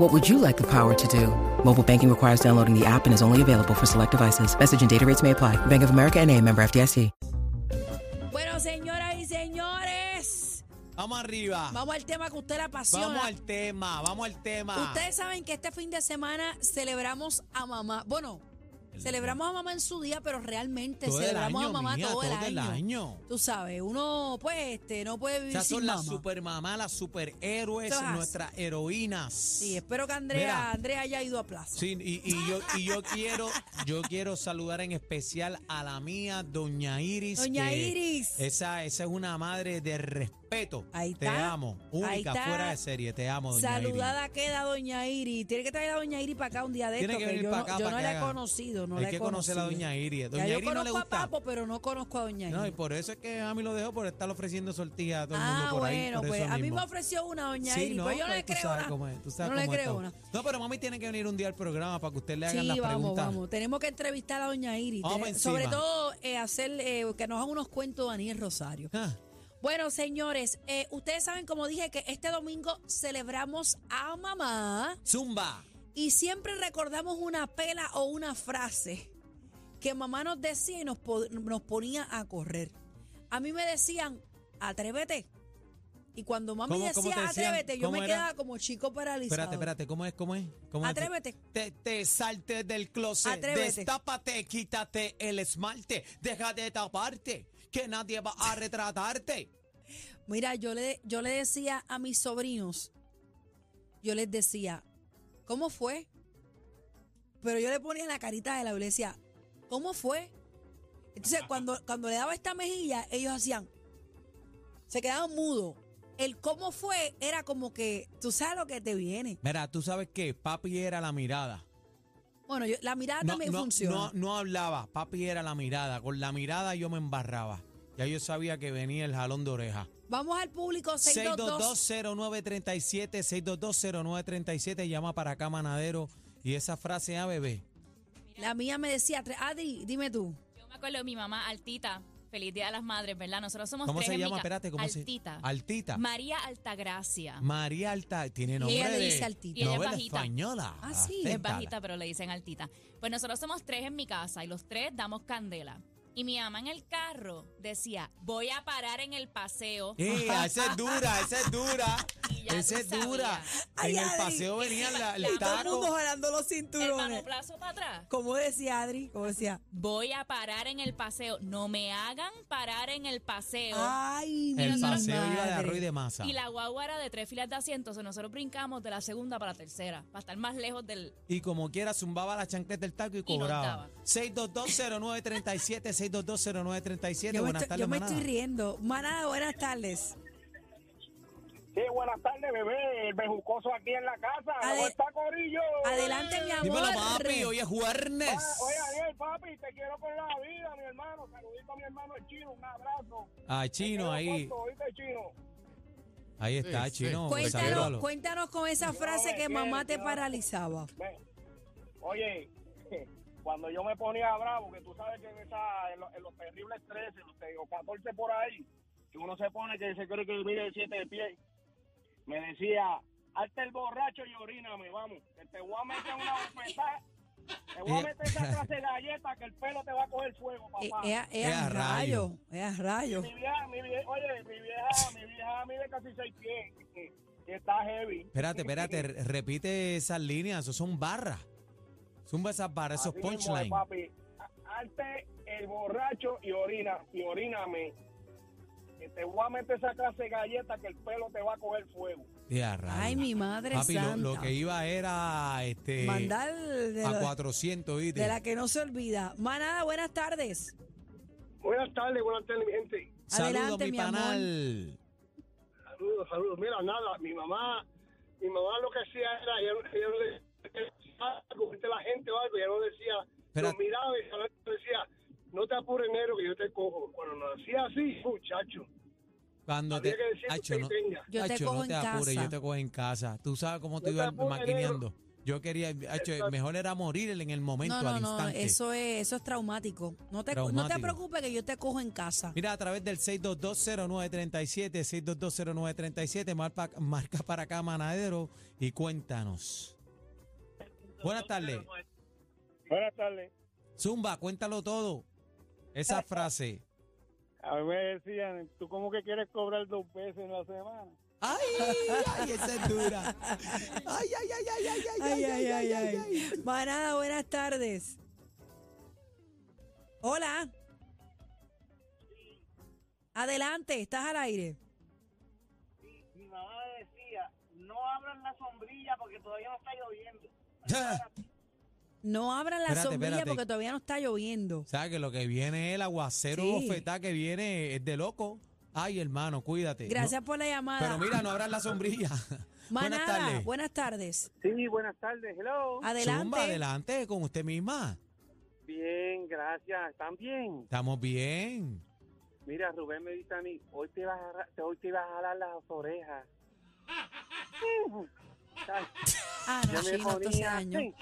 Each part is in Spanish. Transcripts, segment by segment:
What would you like the power to do? Mobile banking requires downloading the app and is only available for select devices. Message and data rates may apply. Bank of America and a member FDIC. Bueno, señoras y señores, Vamos arriba. vamos al tema que usted le apasiona. Vamos al tema, vamos al tema. Ustedes saben que este fin de semana celebramos a mamá. Bueno, celebramos a mamá en su día, pero realmente Todo celebramos año, a mamá todo, el, todo el año. año. Tú sabes, uno pues este no puede vivir Esas sin son las mamá. supermamás, las superhéroes, nuestras heroínas. Sí, espero que Andrea, Mira. Andrea haya ido a plaza. Sí, y, y yo, y yo quiero, yo quiero saludar en especial a la mía, Doña Iris. Doña Iris. Esa, esa es una madre de respeto. Ahí Te está. amo. Ahí Única, está. fuera de serie. Te amo, Doña Saludada queda Doña Iris. Tiene que traer a Doña Iris para acá un día de Tiene esto, que venir yo, para no, acá yo para no la he conocido, no Hay la he que conocer a. Doña Iris. Ya Doña yo Iris no le conozco gusta. a Papo, pero no conozco a Doña Iris. No, y por eso es que a mí lo dejó por estar ofreciendo sortijas a todo el Ah, mundo por ahí. bueno, por pues a mí me ofreció una doña Sí, Iris, no, pero yo no pues le tú creo nada. no le creo nada. No, pero mami tiene que venir un día al programa para que usted le hagan Sí, las vamos, preguntas. vamos. Tenemos que entrevistar a doña encima. sobre todo eh, hacer eh, que nos haga unos cuentos Daniel Rosario. Ah, Bueno, señores, eh, ustedes saben, como dije, que este domingo celebramos a mamá Zumba. y siempre recordamos una pela o una frase que mamá nos decía y nos, po- nos ponía a correr. A mí me decían, atrévete. Y cuando mami ¿Cómo- cómo decía te decían? atrévete, yo ¿Cómo me era? quedaba como chico paralizado. Espérate, espérate, ¿cómo es? ¿Cómo es? ¿Cómo es? Atrévete. Te, te salte del closet, Atrévete. destápate, quítate el esmalte, deja de taparte, que nadie va a retratarte. Mira, yo le, yo le decía a mis sobrinos, yo les decía, ¿cómo fue? Pero yo le ponía la carita de la decía, ¿cómo fue? Entonces, cuando, cuando le daba esta mejilla, ellos hacían, se quedaban mudos. El cómo fue era como que, tú sabes lo que te viene. Mira, tú sabes que papi era la mirada. Bueno, yo- la mirada No, también no, funciona. no, no hablaba, papi era la mirada. Con la mirada yo me embarraba. Ya yo sabía que venía el jalón de oreja. Vamos al público 622. 6220937, 6220937, llama para acá Manadero. Y esa frase a bebé. La mía me decía, tre- Adri, dime tú. Yo me acuerdo de mi mamá, Altita. Feliz Día de las Madres, ¿verdad? Nosotros somos ¿Cómo tres se en mi llama? ca- Espérate, ¿cómo se Altita. Altita. María Altagracia. María Alta, tiene nombre ella le de dice Altita. Y ella es novela bajita. española. Ah, sí. es Acéptala. bajita, pero le dicen Altita. Pues nosotros somos tres en mi casa y los tres damos candela. Y mi mamá en el carro decía, voy a parar en el paseo. Eh, esa es dura, esa es dura. Y ya Esa es dura. Ay, en el paseo venía la- el Y todo el mundo taco. jalando los El cinturones. para atrás. ¿Cómo decía Adri? ¿Cómo decía? Voy a parar en el paseo. No me hagan parar en el paseo. Ay, mi El paseo iba de arroz y de masa. Y la guagua era de tres filas de asientos. o nosotros brincamos de la segunda para la tercera. Para estar más lejos del, Y como quiera, zumbaba la chancleta del taco y cobraba. daba. 6220937, 6220937. Yo me, Buenas estoy, tardes, yo me manada. estoy riendo. Manada, buenas tardes. Sí, buenas tardes, bebé. El bejucoso aquí en la casa. Ade- ¿Cómo está, Corillo? Adelante, mi amor. Dímelo, papi. Hoy es jueves. Ah, Oye, Ariel, papi, te quiero con la vida, mi hermano. Saludito a mi hermano el chino. Un abrazo. Ah, chino, ahí. corto, ¿oíste, chino? Ahí está, chino. Cuéntanos, salúdalo. cuéntanos con esa frase que mamá te paralizaba. Oye, cuando yo me ponía bravo, que tú sabes que en, esa, en, los, en los terribles 13, los o 14 por ahí, que uno se pone que se cree que mide 7 de pie, me decía, hazte el borracho y oríname, vamos, que te voy a meter una bofetada, te voy a Eh. meter esa clase de galleta que el pelo te va a coger fuego, Eh, papá. Ea, Ea, ea, rayo. Ea, rayo. mi vieja, mi vieja, oye, mi vieja, mi vieja mide casi 6 pies, que, que está heavy. Espérate, espérate. re- Repite esas líneas. Esos son barras. Zumba esas barras, esos es, punchlines. papi. Hazte el borracho y orina, y oríname. que te voy a meter esa clase de galleta que el pelo te va a coger fuego. Ya, rayos. Ay, mi madre Papi, lo, santa. lo que iba era este Mandar de, a lo- 400, ¿viste? de la que no se olvida. Manada, buenas tardes. Buenas tardes, buenas tardes, mi gente. Saludos, Adelante, mi mi panal. Saludos, saludos. Mira, nada, mi mamá, mi mamá lo que hacía era, ella, ella no cogerte la gente o algo, ella no decía, Pero- nos miraba y decía, no te apures, negro, que yo te cojo. Cuando nos hacía así, muchacho, Cuando te. Acho, no. Yo te Acho, cojo no te en apures, casa. yo te cojo en casa. Tú sabes cómo No te ibas apures, maquineando. Yo quería, Acho, Exacto. mejor era morir en el momento, No, no, al no, instante. eso es, eso es traumático. No te, no te Traumático. preocupes que yo te cojo en casa. Mira, a través del 6220937, 6220937, marca, marca para acá, Manadero, y cuéntanos. Buenas tardes. Buenas tardes. Zumba, cuéntalo todo. Esa frase. A mí me decían, ¿tú cómo que quieres cobrar dos veces en la semana? ¡Ay! ¡Ay, esa es dura! ¡Ay, ay, ay, ay, ay, ay, Ay, ay, ay, ay. Manada, buenas tardes. Hola. Adelante, estás al aire. Mi mamá me decía, no abran la sombrilla porque todavía no está lloviendo. No abran la Espérate, sombrilla espérate. porque todavía no está lloviendo. ¿Sabes que lo que viene es el aguacero Sí. bofetá que viene es de loco? Ay, hermano, cuídate. Gracias No- por la llamada. pero mira, no abras la sombrilla. Buenas Manada, tardes. buenas tardes. Sí, buenas tardes. Hello. Adelante. Zumba, adelante con usted misma. Bien, gracias. ¿Están bien? Estamos bien. Mira, Rubén me dice a mí, hoy te vas a, hoy te vas a jalar las orejas. Ah, no, Yo me chino, ponía así.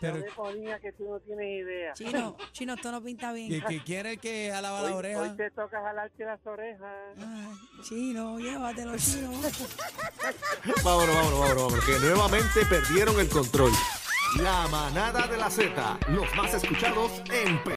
Pero, Yo me ponía que tú no tienes idea. Chino, chino, esto no pinta ¿que, bien. que quiere que jalaba la Hoy, oreja? hoy te toca jalarte las orejas. Ay, chino, llévatelo, chino. Vámonos, vámonos, vámonos, vámonos, que nuevamente perdieron el control. La manada de la Z, los más escuchados en